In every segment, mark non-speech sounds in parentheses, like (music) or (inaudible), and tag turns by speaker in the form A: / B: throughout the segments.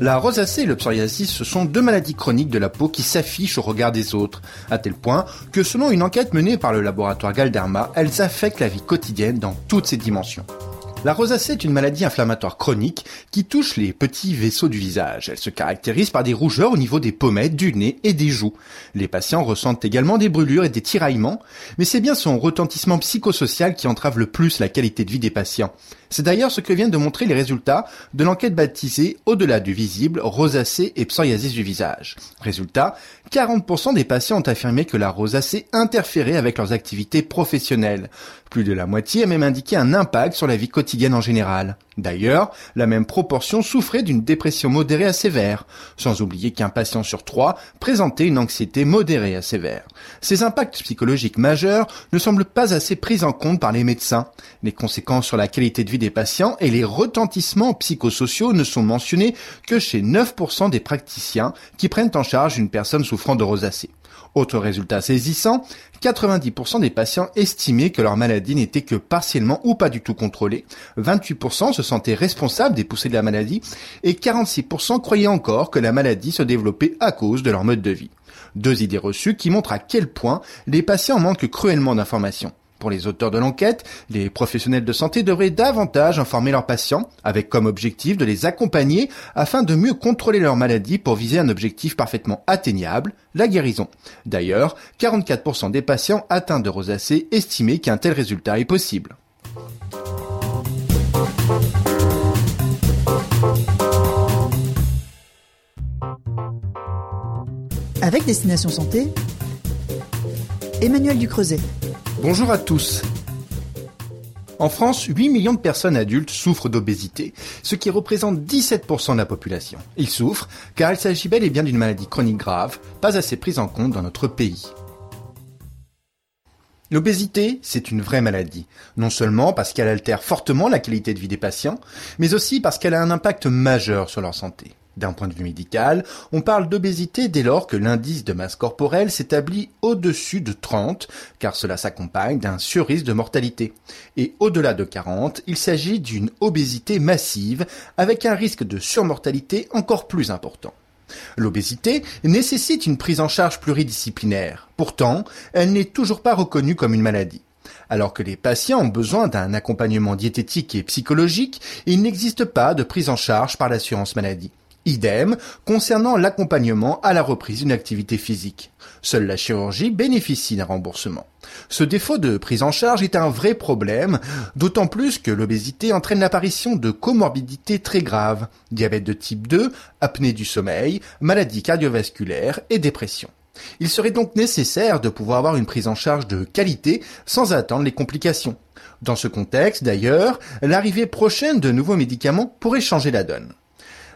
A: La rosacée et le psoriasis, sont deux maladies chroniques de la peau qui s'affichent au regard des autres, à tel point que selon une enquête menée par le laboratoire Galderma, elles affectent la vie quotidienne dans toutes ses dimensions. La rosacée est une maladie inflammatoire chronique qui touche les petits vaisseaux du visage. Elle se caractérise par des rougeurs au niveau des pommettes, du nez et des joues. Les patients ressentent également des brûlures et des tiraillements, mais c'est bien son retentissement psychosocial qui entrave le plus la qualité de vie des patients. C'est d'ailleurs ce que viennent de montrer les résultats de l'enquête baptisée Au-delà du visible, rosacée et psoriasis du visage. Résultat, 40% des patients ont affirmé que la rosacée interférait avec leurs activités professionnelles. Plus de la moitié a même indiqué un impact sur la vie quotidienne en général. D'ailleurs, la même proportion souffrait d'une dépression modérée à sévère, sans oublier qu'un patient sur trois présentait une anxiété modérée à sévère. Ces impacts psychologiques majeurs ne semblent pas assez pris en compte par les médecins. Les conséquences sur la qualité de vie des patients et les retentissements psychosociaux ne sont mentionnés que chez 9% des praticiens qui prennent en charge une personne souffrant de rosacée. Autre résultat saisissant, 90% des patients estimaient que leur maladie n'était que partiellement ou pas du tout contrôlée, 28% se sentaient responsables des poussées de la maladie et 46% croyaient encore que la maladie se développait à cause de leur mode de vie. Deux idées reçues qui montrent à quel point les patients manquent cruellement d'informations. Pour les auteurs de l'enquête, les professionnels de santé devraient davantage informer leurs patients, avec comme objectif de les accompagner afin de mieux contrôler leur maladie pour viser un objectif parfaitement atteignable, la guérison. D'ailleurs, 44% des patients atteints de rosacée estimaient qu'un tel résultat est possible.
B: Avec Destination Santé, Emmanuel Ducreuset.
A: Bonjour à tous. En France, 8 millions de personnes adultes souffrent d'obésité, ce qui représente 17% de la population. Ils souffrent car il s'agit bel et bien d'une maladie chronique grave, pas assez prise en compte dans notre pays. L'obésité, c'est une vraie maladie, non seulement parce qu'elle altère fortement la qualité de vie des patients, mais aussi parce qu'elle a un impact majeur sur leur santé. D'un point de vue médical, on parle d'obésité dès lors que l'indice de masse corporelle s'établit au-dessus de 30, car cela s'accompagne d'un surrisque de mortalité. Et au-delà de 40, il s'agit d'une obésité massive avec un risque de surmortalité encore plus important. L'obésité nécessite une prise en charge pluridisciplinaire. Pourtant, elle n'est toujours pas reconnue comme une maladie. Alors que les patients ont besoin d'un accompagnement diététique et psychologique, il n'existe pas de prise en charge par l'assurance maladie. Idem concernant l'accompagnement à la reprise d'une activité physique. Seule la chirurgie bénéficie d'un remboursement. Ce défaut de prise en charge est un vrai problème, d'autant plus que l'obésité entraîne l'apparition de comorbidités très graves, diabète de type 2, apnée du sommeil, maladies cardiovasculaires et dépression. Il serait donc nécessaire de pouvoir avoir une prise en charge de qualité sans attendre les complications. Dans ce contexte, d'ailleurs, l'arrivée prochaine de nouveaux médicaments pourrait changer la donne.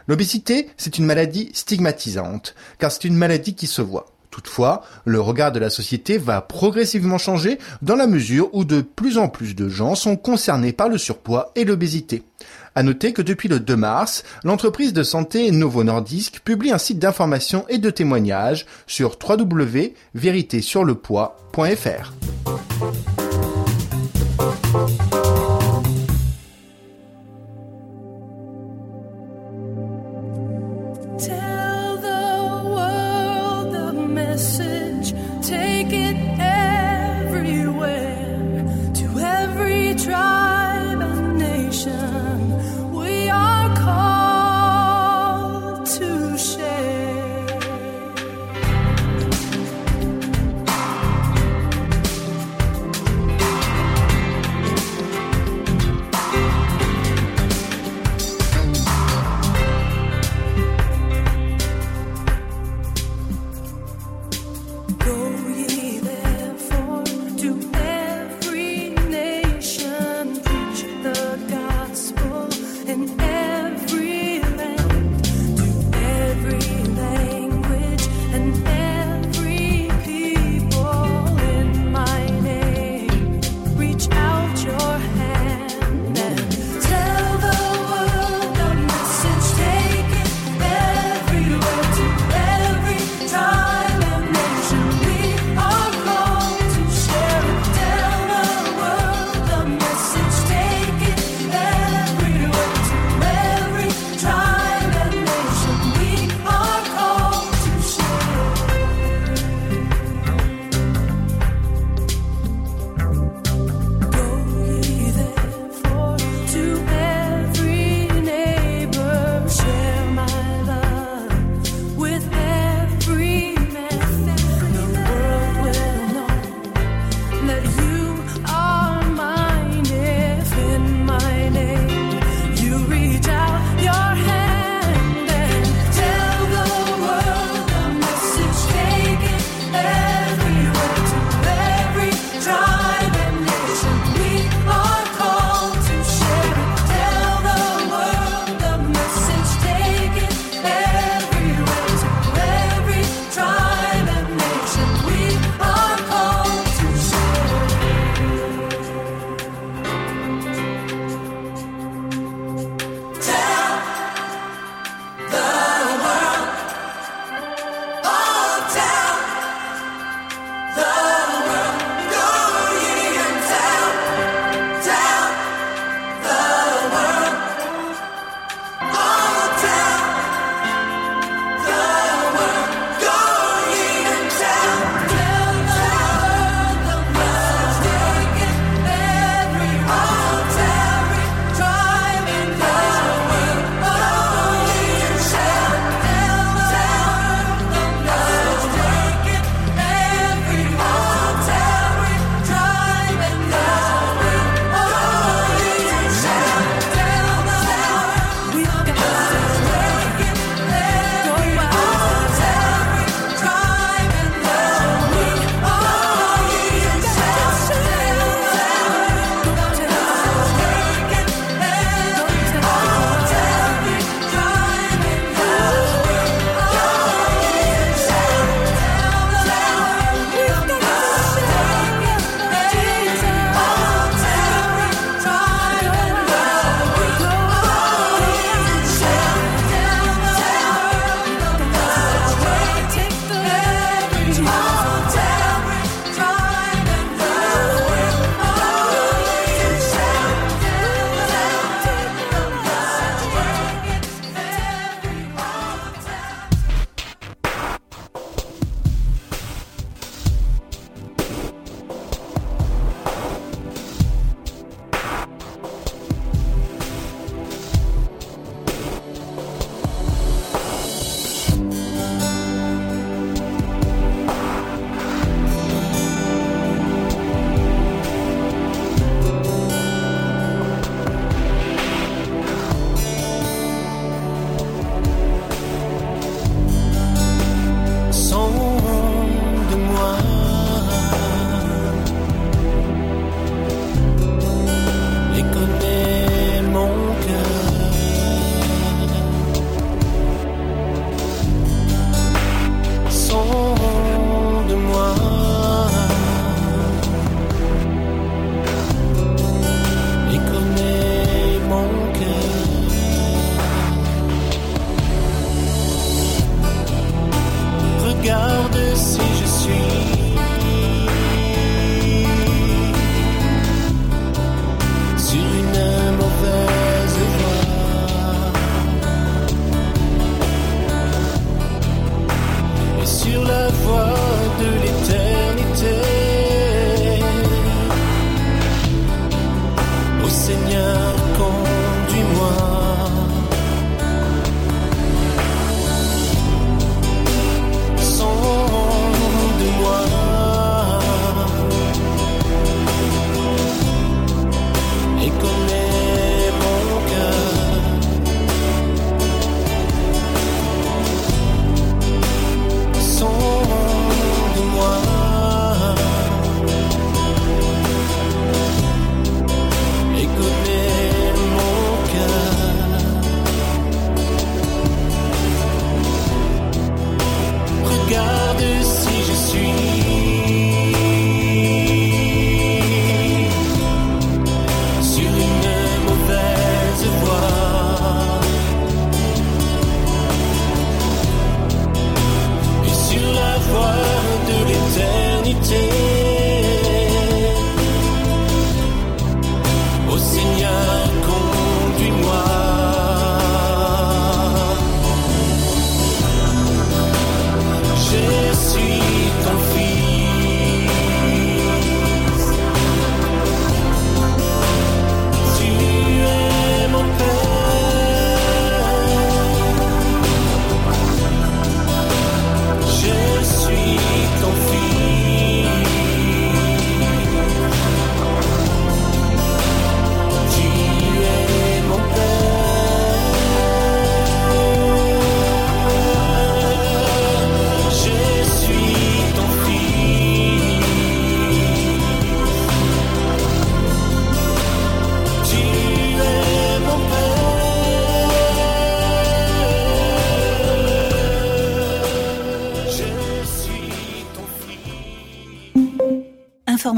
A: L'obésité, c'est une maladie stigmatisante, car c'est une maladie qui se voit. Toutefois, le regard de la société va progressivement changer dans la mesure où de plus en plus de gens sont concernés par le surpoids et l'obésité. À noter que depuis le 2 mars, l'entreprise de santé Novo Nordisk publie un site d'information et de témoignages sur www.véritésurlepoids.fr.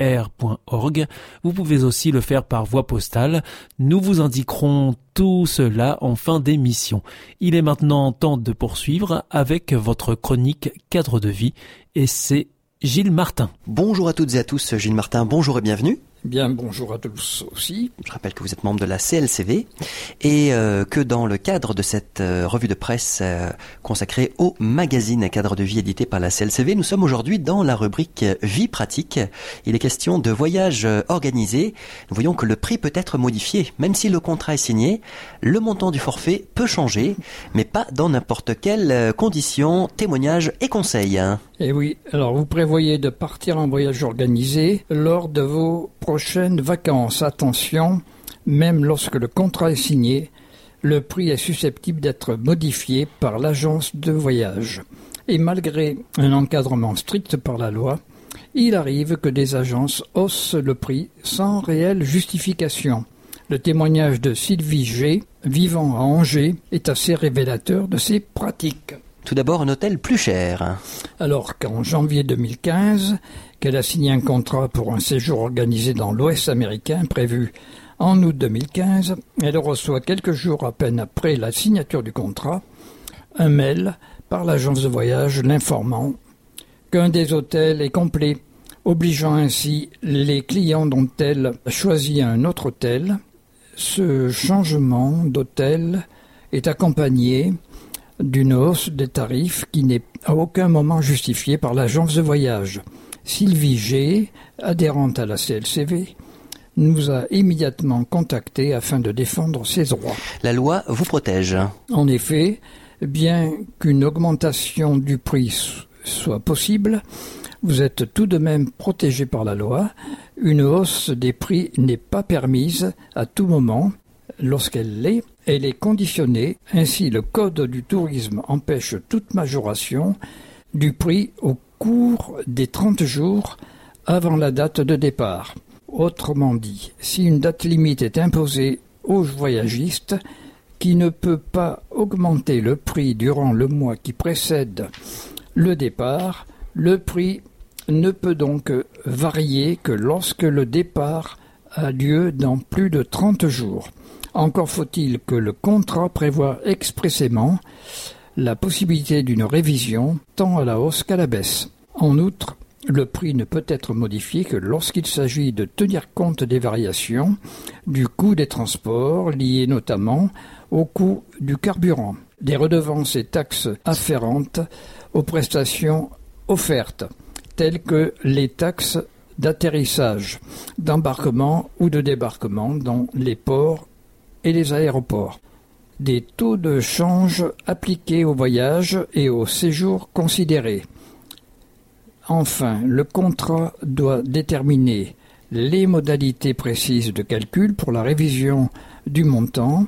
C: r.org. Vous pouvez aussi le faire par voie postale. Nous vous indiquerons tout cela en fin d'émission. Il est maintenant temps de poursuivre avec votre chronique cadre de vie et c'est Gilles Martin.
D: Bonjour à toutes et à tous, Gilles Martin, bonjour et bienvenue.
E: Bien, bonjour à tous aussi.
D: Je rappelle que vous êtes membre de la CLCV et euh, que dans le cadre de cette euh, revue de presse euh, consacrée au magazine Cadre de vie édité par la CLCV, nous sommes aujourd'hui dans la rubrique Vie pratique. Il est question de voyages organisés. Nous voyons que le prix peut être modifié. Même si le contrat est signé, le montant du forfait peut changer, mais pas dans n'importe quelle condition, témoignage et conseils.
E: Et eh oui, alors vous prévoyez de partir en voyage organisé lors de vos prochaines vacances. Attention, même lorsque le contrat est signé, le prix est susceptible d'être modifié par l'agence de voyage. Et malgré un encadrement strict par la loi, il arrive que des agences haussent le prix sans réelle justification. Le témoignage de Sylvie G, vivant à Angers, est assez révélateur de ces pratiques.
D: Tout d'abord, un hôtel plus cher.
E: Alors qu'en janvier 2015, qu'elle a signé un contrat pour un séjour organisé dans l'Ouest américain prévu en août 2015, elle reçoit quelques jours à peine après la signature du contrat un mail par l'agence de voyage l'informant qu'un des hôtels est complet, obligeant ainsi les clients dont elle a choisi un autre hôtel. Ce changement d'hôtel est accompagné d'une hausse des tarifs qui n'est à aucun moment justifiée par l'agence de voyage. Sylvie G, adhérente à la CLCV, nous a immédiatement contactés afin de défendre ses droits.
D: La loi vous protège.
E: En effet, bien qu'une augmentation du prix soit possible, vous êtes tout de même protégé par la loi. Une hausse des prix n'est pas permise à tout moment. Lorsqu'elle l'est, elle est conditionnée, ainsi le Code du tourisme empêche toute majoration du prix au cours des 30 jours avant la date de départ. Autrement dit, si une date limite est imposée aux voyagistes, qui ne peut pas augmenter le prix durant le mois qui précède le départ, le prix ne peut donc varier que lorsque le départ a lieu dans plus de 30 jours. Encore faut-il que le contrat prévoie expressément la possibilité d'une révision tant à la hausse qu'à la baisse. En outre, le prix ne peut être modifié que lorsqu'il s'agit de tenir compte des variations du coût des transports liés notamment au coût du carburant, des redevances et taxes afférentes aux prestations offertes, telles que les taxes d'atterrissage, d'embarquement ou de débarquement dans les ports et les aéroports. Des taux de change appliqués au voyage et au séjour considérés. Enfin, le contrat doit déterminer les modalités précises de calcul pour la révision du montant,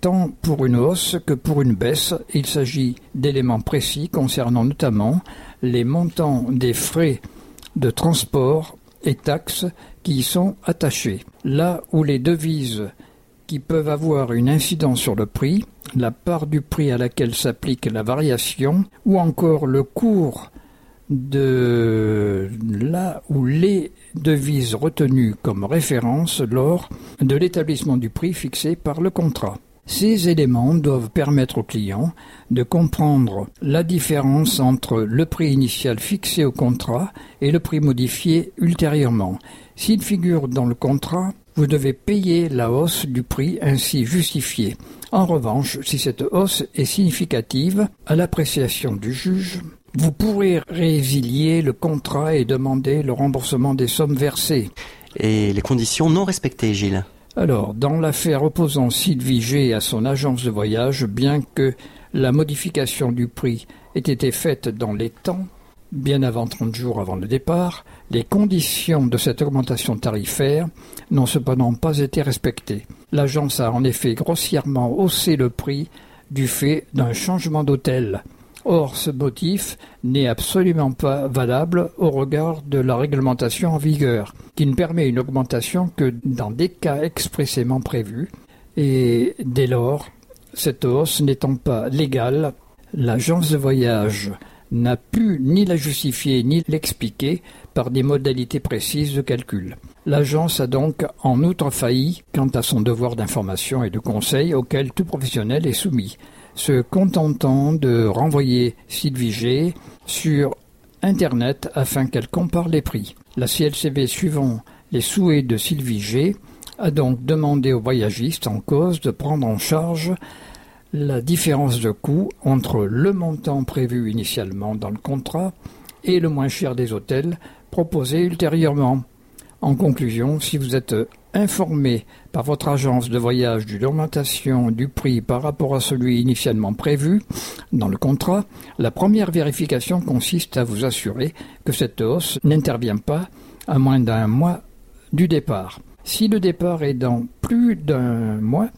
E: tant pour une hausse que pour une baisse. Il s'agit d'éléments précis concernant notamment les montants des frais de transport et taxes qui y sont attachés. Là où les devises qui peuvent avoir une incidence sur le prix, la part du prix à laquelle s'applique la variation, ou encore le cours de là où les devises retenues comme référence lors de l'établissement du prix fixé par le contrat. Ces éléments doivent permettre au client de comprendre la différence entre le prix initial fixé au contrat et le prix modifié ultérieurement. S'il figure dans le contrat, vous devez payer la hausse du prix ainsi justifiée. En revanche, si cette hausse est significative, à l'appréciation du juge, vous pourrez résilier le contrat et demander le remboursement des sommes versées.
D: Et les conditions non respectées, Gilles
E: Alors, dans l'affaire opposant Sylvie G à son agence de voyage, bien que la modification du prix ait été faite dans les temps, bien avant 30 jours avant le départ, les conditions de cette augmentation tarifaire n'ont cependant pas été respectées. L'agence a en effet grossièrement haussé le prix du fait d'un changement d'hôtel. Or, ce motif n'est absolument pas valable au regard de la réglementation en vigueur, qui ne permet une augmentation que dans des cas expressément prévus, et dès lors, cette hausse n'étant pas légale, l'agence de voyage n'a pu ni la justifier ni l'expliquer par des modalités précises de calcul. L'agence a donc en outre failli quant à son devoir d'information et de conseil auquel tout professionnel est soumis, se contentant de renvoyer Sylvie G sur Internet afin qu'elle compare les prix. La CLCV suivant les souhaits de Sylvie G a donc demandé aux voyagistes en cause de prendre en charge la différence de coût entre le montant prévu initialement dans le contrat et le moins cher des hôtels proposés ultérieurement. En conclusion, si vous êtes informé par votre agence de voyage d'une augmentation du prix par rapport à celui initialement prévu dans le contrat, la première vérification consiste à vous assurer que cette hausse n'intervient pas à moins d'un mois du départ. Si le départ est dans plus d'un mois,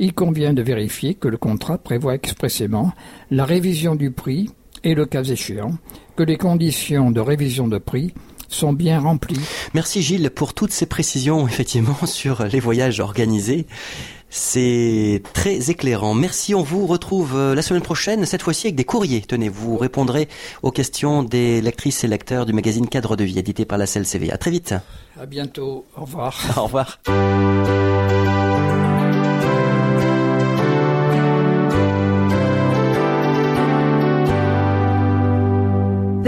E: il convient de vérifier que le contrat prévoit expressément la révision du prix et, le cas échéant, que les conditions de révision de prix sont bien remplies.
D: Merci Gilles pour toutes ces précisions (laughs) effectivement sur les voyages organisés. C'est très éclairant. Merci, on vous retrouve euh, la semaine prochaine, cette fois-ci avec des courriers. Tenez, vous répondrez aux questions des lectrices et lecteurs du magazine Cadre de vie, édité par la CLCV. À très vite.
E: À bientôt. Au revoir. (laughs)
D: Au revoir.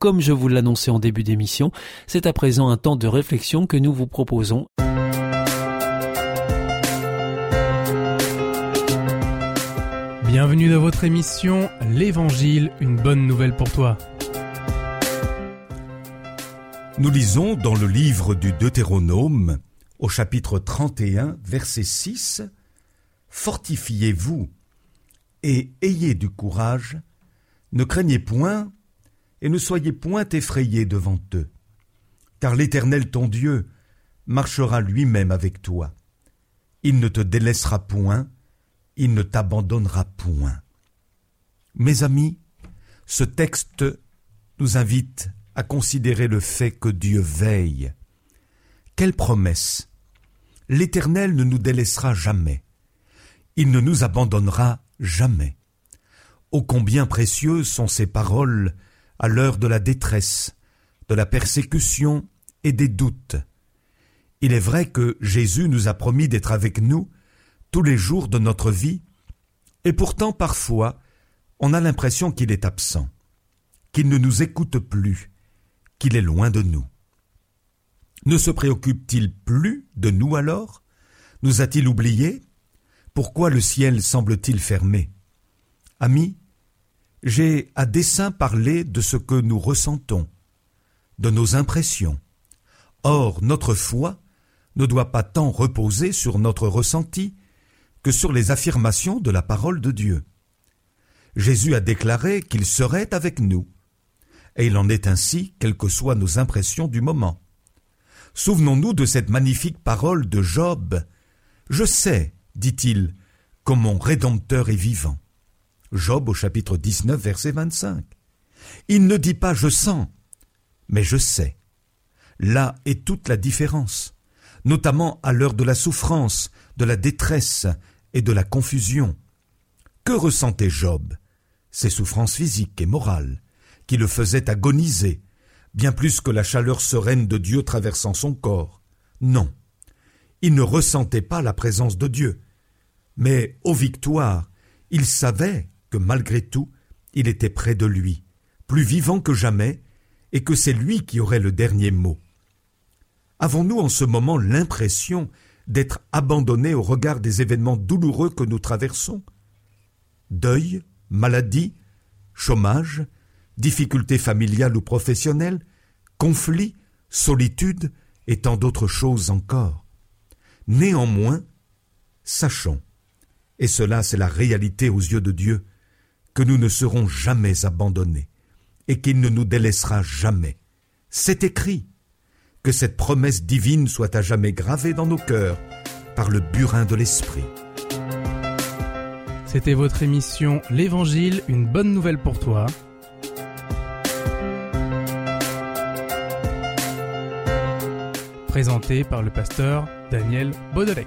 C: Comme je vous l'annonçais en début d'émission, c'est à présent un temps de réflexion que nous vous proposons.
F: Bienvenue dans votre émission L'Évangile, une bonne nouvelle pour toi.
G: Nous lisons dans le livre du Deutéronome, au chapitre 31, verset 6, Fortifiez-vous et ayez du courage, ne craignez point et ne soyez point effrayés devant eux, car l'Éternel ton Dieu marchera lui-même avec toi. Il ne te délaissera point, il ne t'abandonnera point. Mes amis, ce texte nous invite à considérer le fait que Dieu veille. Quelle promesse L'Éternel ne nous délaissera jamais. Il ne nous abandonnera jamais. Ô combien précieuses sont ces paroles à l'heure de la détresse, de la persécution et des doutes. Il est vrai que Jésus nous a promis d'être avec nous tous les jours de notre vie, et pourtant parfois on a l'impression qu'il est absent, qu'il ne nous écoute plus, qu'il est loin de nous. Ne se préoccupe-t-il plus de nous alors? Nous a-t-il oubliés Pourquoi le ciel semble-t-il fermé? Amis, j'ai à dessein parlé de ce que nous ressentons, de nos impressions. Or, notre foi ne doit pas tant reposer sur notre ressenti que sur les affirmations de la parole de Dieu. Jésus a déclaré qu'il serait avec nous, et il en est ainsi quelles que soient nos impressions du moment. Souvenons-nous de cette magnifique parole de Job. Je sais, dit-il, que mon Rédempteur est vivant. Job au chapitre 19, verset 25. Il ne dit pas je sens, mais je sais. Là est toute la différence, notamment à l'heure de la souffrance, de la détresse et de la confusion. Que ressentait Job? Ses souffrances physiques et morales, qui le faisaient agoniser, bien plus que la chaleur sereine de Dieu traversant son corps. Non, il ne ressentait pas la présence de Dieu. Mais, aux victoires, il savait que malgré tout, il était près de lui, plus vivant que jamais, et que c'est lui qui aurait le dernier mot. Avons-nous en ce moment l'impression d'être abandonnés au regard des événements douloureux que nous traversons? Deuil, maladie, chômage, difficultés familiales ou professionnelles, conflits, solitude et tant d'autres choses encore. Néanmoins, sachons, et cela c'est la réalité aux yeux de Dieu, que nous ne serons jamais abandonnés et qu'il ne nous délaissera jamais. C'est écrit. Que cette promesse divine soit à jamais gravée dans nos cœurs par le burin de l'Esprit.
F: C'était votre émission L'Évangile, une bonne nouvelle pour toi présenté par le pasteur Daniel Baudelec.